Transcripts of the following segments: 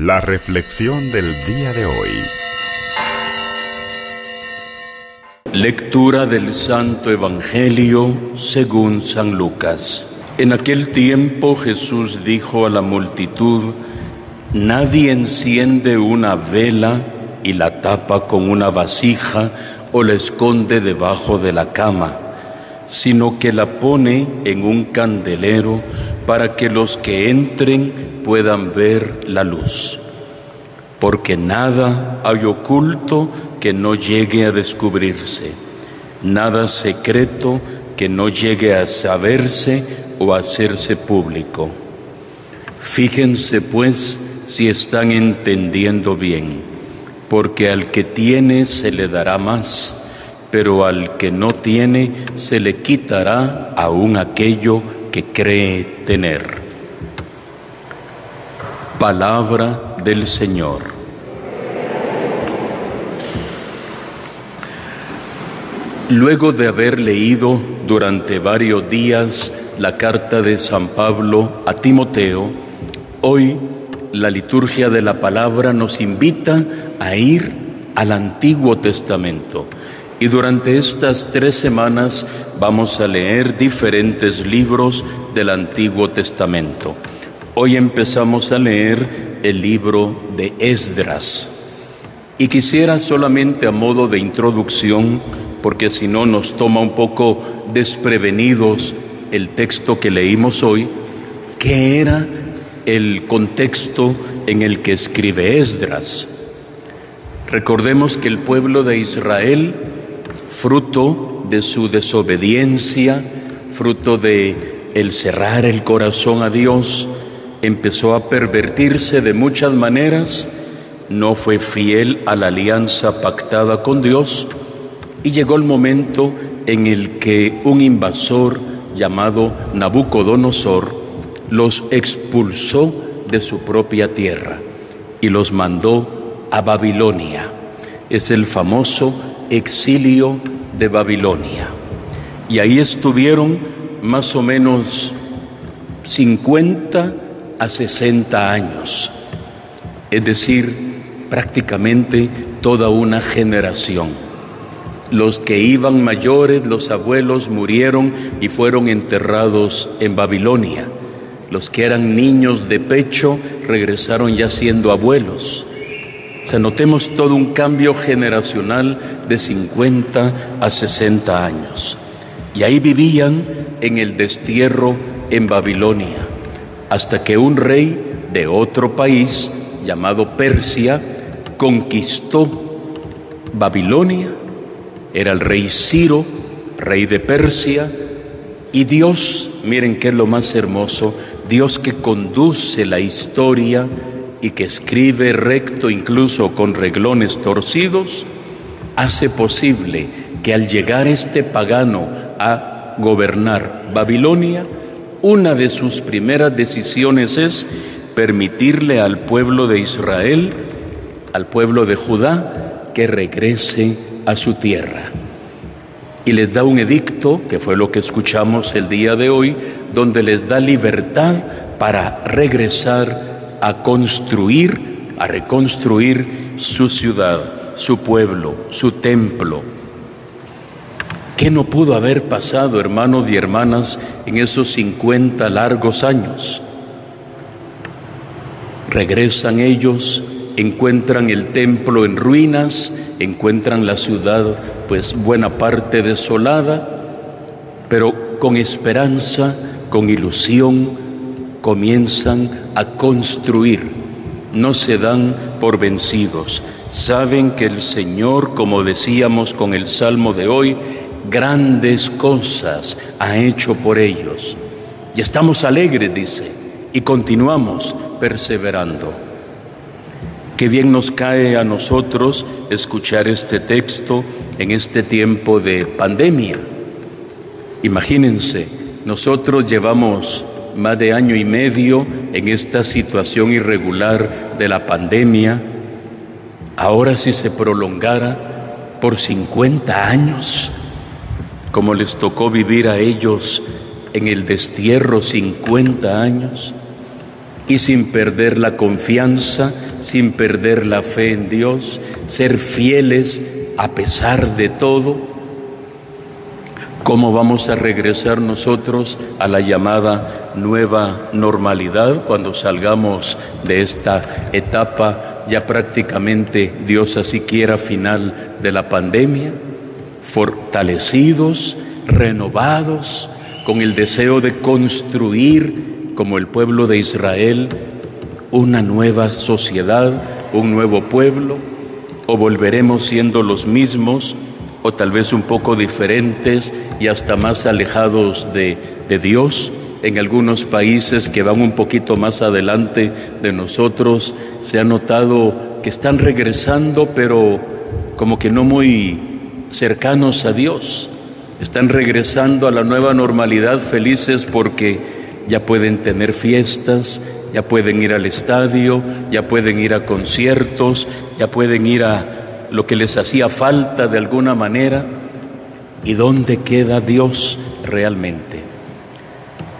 La reflexión del día de hoy. Lectura del Santo Evangelio según San Lucas. En aquel tiempo Jesús dijo a la multitud, Nadie enciende una vela y la tapa con una vasija o la esconde debajo de la cama, sino que la pone en un candelero para que los que entren puedan ver la luz, porque nada hay oculto que no llegue a descubrirse, nada secreto que no llegue a saberse o a hacerse público. Fíjense pues si están entendiendo bien, porque al que tiene se le dará más, pero al que no tiene se le quitará aún aquello que cree tener. Palabra del Señor. Luego de haber leído durante varios días la carta de San Pablo a Timoteo, hoy la liturgia de la palabra nos invita a ir al Antiguo Testamento. Y durante estas tres semanas vamos a leer diferentes libros del Antiguo Testamento. Hoy empezamos a leer el libro de Esdras y quisiera solamente a modo de introducción, porque si no nos toma un poco desprevenidos el texto que leímos hoy, ¿qué era el contexto en el que escribe Esdras? Recordemos que el pueblo de Israel, fruto de su desobediencia, fruto de el cerrar el corazón a Dios, empezó a pervertirse de muchas maneras, no fue fiel a la alianza pactada con Dios y llegó el momento en el que un invasor llamado Nabucodonosor los expulsó de su propia tierra y los mandó a Babilonia. Es el famoso exilio de Babilonia. Y ahí estuvieron más o menos 50 a 60 años, es decir, prácticamente toda una generación. Los que iban mayores, los abuelos, murieron y fueron enterrados en Babilonia. Los que eran niños de pecho regresaron ya siendo abuelos. O notemos todo un cambio generacional de 50 a 60 años. Y ahí vivían en el destierro en Babilonia hasta que un rey de otro país llamado Persia conquistó Babilonia, era el rey Ciro, rey de Persia, y Dios, miren qué es lo más hermoso, Dios que conduce la historia y que escribe recto incluso con reglones torcidos, hace posible que al llegar este pagano a gobernar Babilonia, una de sus primeras decisiones es permitirle al pueblo de Israel, al pueblo de Judá, que regrese a su tierra. Y les da un edicto, que fue lo que escuchamos el día de hoy, donde les da libertad para regresar a construir, a reconstruir su ciudad, su pueblo, su templo, ¿Qué no pudo haber pasado, hermanos y hermanas, en esos 50 largos años? Regresan ellos, encuentran el templo en ruinas, encuentran la ciudad pues buena parte desolada, pero con esperanza, con ilusión, comienzan a construir. No se dan por vencidos. Saben que el Señor, como decíamos con el Salmo de hoy, grandes cosas ha hecho por ellos. Y estamos alegres, dice, y continuamos perseverando. Qué bien nos cae a nosotros escuchar este texto en este tiempo de pandemia. Imagínense, nosotros llevamos más de año y medio en esta situación irregular de la pandemia. Ahora si se prolongara por 50 años, como les tocó vivir a ellos en el destierro 50 años y sin perder la confianza sin perder la fe en Dios, ser fieles a pesar de todo. ¿Cómo vamos a regresar nosotros a la llamada nueva normalidad cuando salgamos de esta etapa ya prácticamente, Dios así quiera, final de la pandemia? Fortalecidos, renovados, con el deseo de construir, como el pueblo de Israel, una nueva sociedad, un nuevo pueblo, o volveremos siendo los mismos, o tal vez un poco diferentes y hasta más alejados de, de Dios. En algunos países que van un poquito más adelante de nosotros, se ha notado que están regresando, pero como que no muy cercanos a Dios. Están regresando a la nueva normalidad felices porque ya pueden tener fiestas, ya pueden ir al estadio, ya pueden ir a conciertos, ya pueden ir a lo que les hacía falta de alguna manera. ¿Y dónde queda Dios realmente?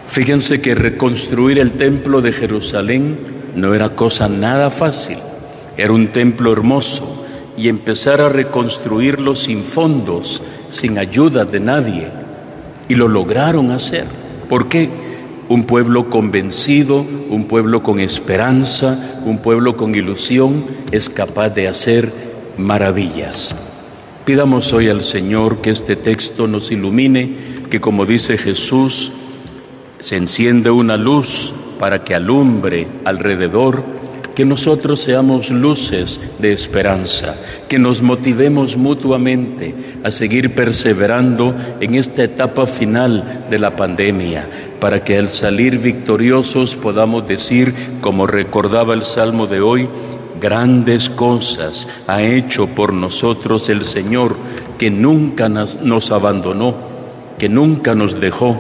Fíjense que reconstruir el templo de Jerusalén no era cosa nada fácil. Era un templo hermoso y empezar a reconstruirlo sin fondos, sin ayuda de nadie. Y lo lograron hacer. ¿Por qué? Un pueblo convencido, un pueblo con esperanza, un pueblo con ilusión es capaz de hacer maravillas. Pidamos hoy al Señor que este texto nos ilumine, que como dice Jesús, se enciende una luz para que alumbre alrededor, que nosotros seamos luces de esperanza, que nos motivemos mutuamente a seguir perseverando en esta etapa final de la pandemia, para que al salir victoriosos podamos decir, como recordaba el Salmo de hoy, grandes cosas ha hecho por nosotros el Señor, que nunca nos abandonó, que nunca nos dejó,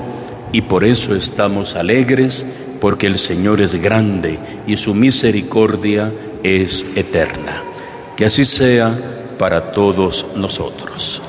y por eso estamos alegres, porque el Señor es grande y su misericordia es eterna. Que así sea para todos nosotros.